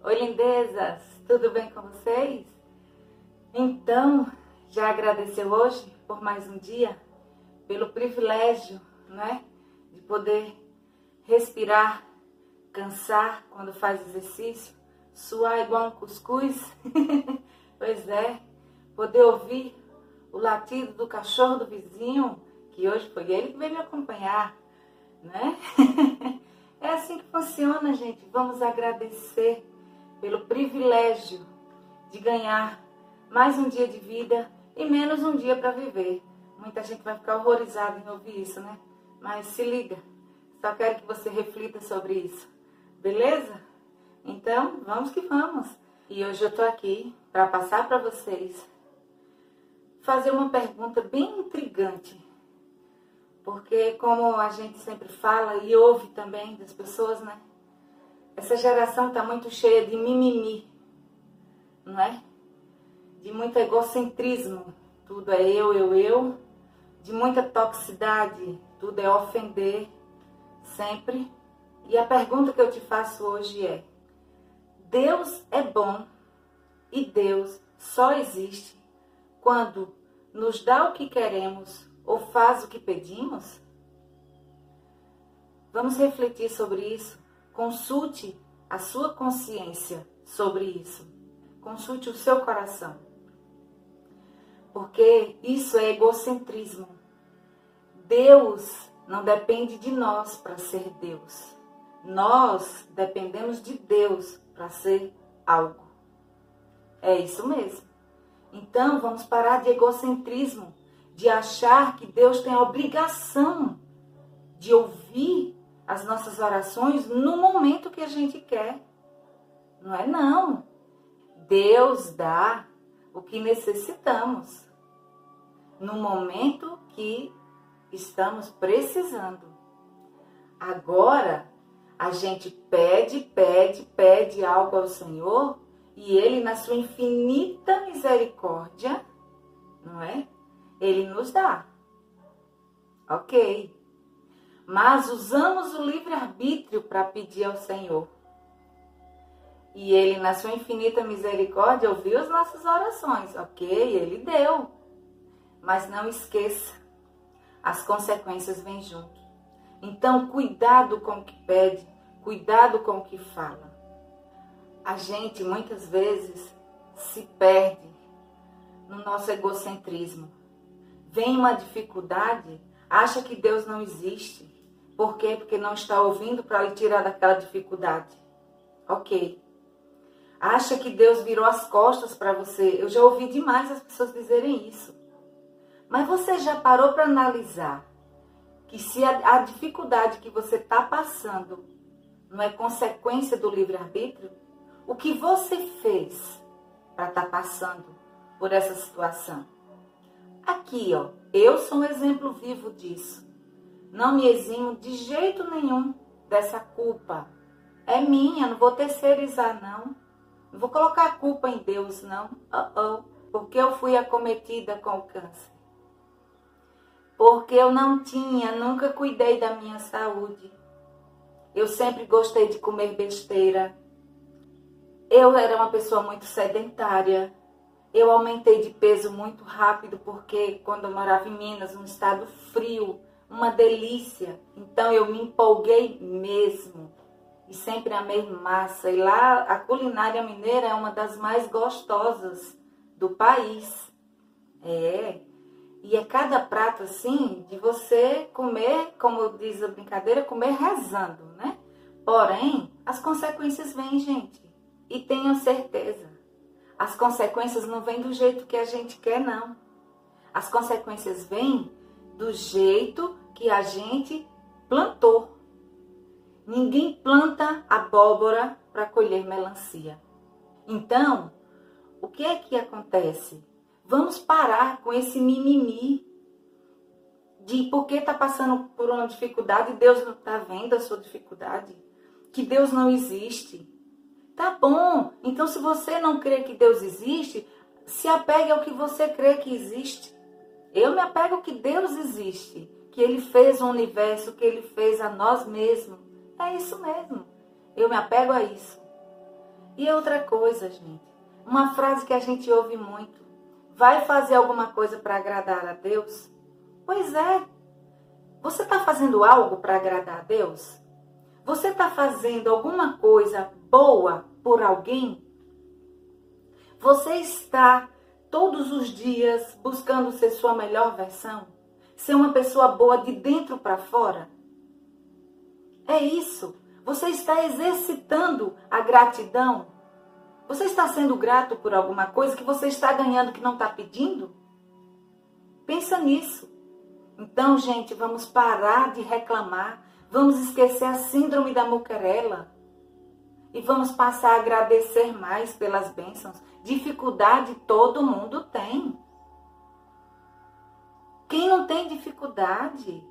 Oi, lindezas! Tudo bem com vocês? Então, já agradeceu hoje por mais um dia? Pelo privilégio, né? De poder respirar, cansar quando faz exercício, suar igual um cuscuz? pois é, poder ouvir o latido do cachorro do vizinho, que hoje foi ele que veio me acompanhar, né? é assim que funciona, gente. Vamos agradecer pelo privilégio de ganhar mais um dia de vida e menos um dia para viver. Muita gente vai ficar horrorizada em ouvir isso, né? Mas se liga, só quero que você reflita sobre isso, beleza? Então, vamos que vamos. E hoje eu tô aqui para passar para vocês fazer uma pergunta bem intrigante. Porque como a gente sempre fala e ouve também das pessoas, né? Essa geração está muito cheia de mimimi, não é? De muito egocentrismo, tudo é eu, eu, eu. De muita toxicidade, tudo é ofender, sempre. E a pergunta que eu te faço hoje é: Deus é bom e Deus só existe quando nos dá o que queremos ou faz o que pedimos? Vamos refletir sobre isso Consulte a sua consciência sobre isso. Consulte o seu coração. Porque isso é egocentrismo. Deus não depende de nós para ser Deus. Nós dependemos de Deus para ser algo. É isso mesmo. Então vamos parar de egocentrismo, de achar que Deus tem a obrigação de ouvir as nossas orações no momento que a gente quer. Não é não. Deus dá o que necessitamos no momento que estamos precisando. Agora, a gente pede, pede, pede algo ao Senhor e Ele, na sua infinita misericórdia, não é? Ele nos dá. Ok mas usamos o livre-arbítrio para pedir ao Senhor. E Ele, na sua infinita misericórdia, ouviu as nossas orações, ok? Ele deu. Mas não esqueça, as consequências vêm junto. Então, cuidado com o que pede, cuidado com o que fala. A gente muitas vezes se perde no nosso egocentrismo. Vem uma dificuldade, acha que Deus não existe por quê? Porque não está ouvindo para lhe tirar daquela dificuldade. Ok. Acha que Deus virou as costas para você. Eu já ouvi demais as pessoas dizerem isso. Mas você já parou para analisar que se a, a dificuldade que você está passando não é consequência do livre-arbítrio, o que você fez para estar tá passando por essa situação? Aqui, ó, eu sou um exemplo vivo disso. Não me eximo de jeito nenhum dessa culpa. É minha, não vou terceirizar, não. Não vou colocar a culpa em Deus, não. Uh -oh. Porque eu fui acometida com o câncer. Porque eu não tinha, nunca cuidei da minha saúde. Eu sempre gostei de comer besteira. Eu era uma pessoa muito sedentária. Eu aumentei de peso muito rápido porque quando eu morava em Minas, num estado frio, uma delícia. Então eu me empolguei mesmo. E sempre amei massa. E lá a culinária mineira é uma das mais gostosas do país. É. E é cada prato assim de você comer, como diz a brincadeira, comer rezando, né? Porém, as consequências vêm, gente. E tenham certeza. As consequências não vêm do jeito que a gente quer, não. As consequências vêm do jeito que a gente plantou. Ninguém planta abóbora para colher melancia. Então, o que é que acontece? Vamos parar com esse mimimi de porque está passando por uma dificuldade, Deus não está vendo a sua dificuldade, que Deus não existe. Tá bom, então se você não crê que Deus existe, se apegue ao que você crê que existe. Eu me apego ao que Deus existe, que Ele fez o universo, que Ele fez a nós mesmos. É isso mesmo. Eu me apego a isso. E outra coisa, gente, uma frase que a gente ouve muito: vai fazer alguma coisa para agradar a Deus? Pois é. Você está fazendo algo para agradar a Deus? Você está fazendo alguma coisa boa por alguém? Você está todos os dias buscando ser sua melhor versão? Ser uma pessoa boa de dentro para fora? É isso. Você está exercitando a gratidão? Você está sendo grato por alguma coisa que você está ganhando que não está pedindo? Pensa nisso. Então, gente, vamos parar de reclamar. Vamos esquecer a síndrome da muquerela. E vamos passar a agradecer mais pelas bênçãos. Dificuldade todo mundo tem. Quem não tem dificuldade?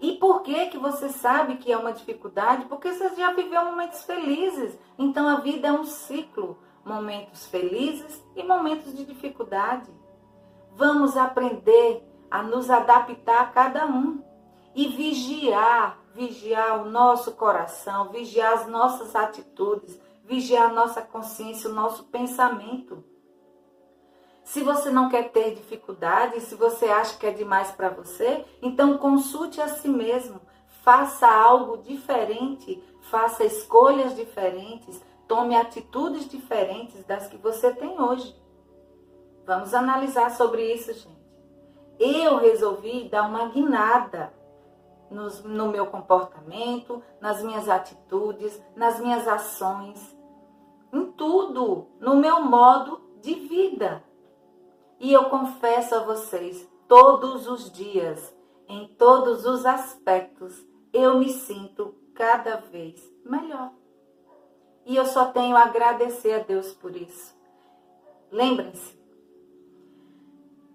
E por que que você sabe que é uma dificuldade? Porque você já viveu momentos felizes. Então a vida é um ciclo, momentos felizes e momentos de dificuldade. Vamos aprender a nos adaptar a cada um e vigiar, vigiar o nosso coração, vigiar as nossas atitudes, vigiar a nossa consciência, o nosso pensamento. Se você não quer ter dificuldade, se você acha que é demais para você, então consulte a si mesmo. Faça algo diferente, faça escolhas diferentes, tome atitudes diferentes das que você tem hoje. Vamos analisar sobre isso, gente. Eu resolvi dar uma guinada no meu comportamento, nas minhas atitudes, nas minhas ações, em tudo, no meu modo de vida. E eu confesso a vocês, todos os dias, em todos os aspectos, eu me sinto cada vez melhor. E eu só tenho a agradecer a Deus por isso. Lembrem-se,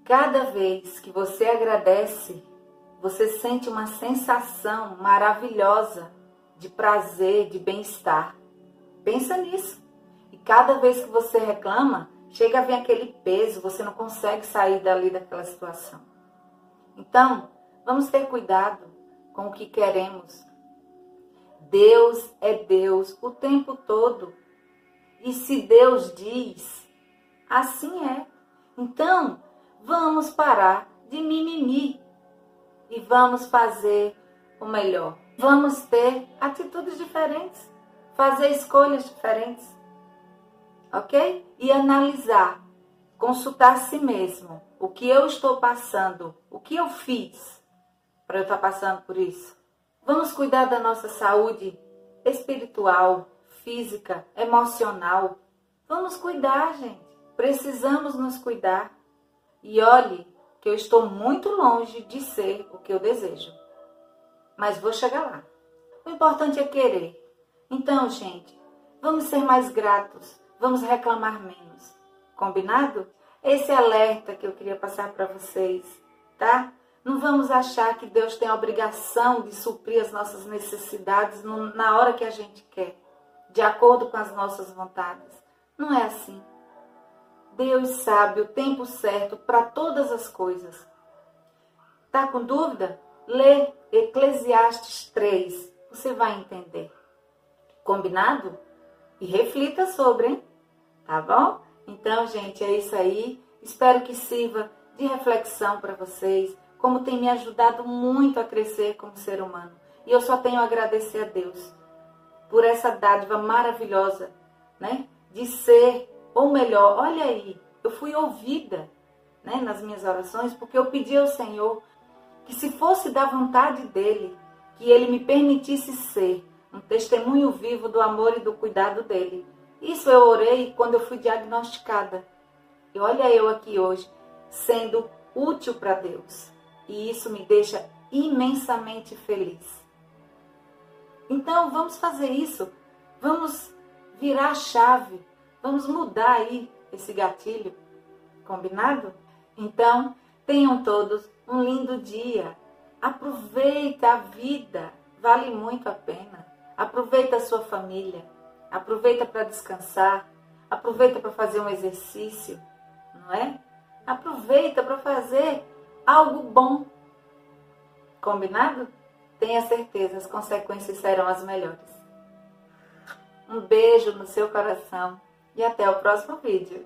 cada vez que você agradece, você sente uma sensação maravilhosa de prazer, de bem-estar. Pensa nisso. E cada vez que você reclama, chega a vir aquele peso, você não consegue sair dali daquela situação. Então, vamos ter cuidado com o que queremos. Deus é Deus o tempo todo. E se Deus diz, assim é. Então, vamos parar de mimimi e vamos fazer o melhor. Vamos ter atitudes diferentes, fazer escolhas diferentes ok? E analisar, consultar a si mesmo. O que eu estou passando, o que eu fiz para eu estar passando por isso. Vamos cuidar da nossa saúde espiritual, física, emocional. Vamos cuidar, gente. Precisamos nos cuidar. E olhe que eu estou muito longe de ser o que eu desejo. Mas vou chegar lá. O importante é querer. Então, gente, vamos ser mais gratos vamos reclamar menos. Combinado? Esse alerta que eu queria passar para vocês, tá? Não vamos achar que Deus tem a obrigação de suprir as nossas necessidades na hora que a gente quer, de acordo com as nossas vontades. Não é assim. Deus sabe o tempo certo para todas as coisas. Tá com dúvida? Lê Eclesiastes 3, você vai entender. Combinado? E reflita sobre, hein? Tá bom? Então, gente, é isso aí. Espero que sirva de reflexão para vocês, como tem me ajudado muito a crescer como ser humano. E eu só tenho a agradecer a Deus por essa dádiva maravilhosa, né? De ser, ou melhor, olha aí, eu fui ouvida, né, nas minhas orações, porque eu pedi ao Senhor que se fosse da vontade dele, que ele me permitisse ser um testemunho vivo do amor e do cuidado dele. Isso eu orei quando eu fui diagnosticada. E olha eu aqui hoje, sendo útil para Deus. E isso me deixa imensamente feliz. Então vamos fazer isso. Vamos virar a chave. Vamos mudar aí esse gatilho. Combinado? Então, tenham todos um lindo dia. Aproveita a vida. Vale muito a pena. Aproveita a sua família, aproveita para descansar, aproveita para fazer um exercício, não é? Aproveita para fazer algo bom. Combinado? Tenha certeza, as consequências serão as melhores. Um beijo no seu coração e até o próximo vídeo.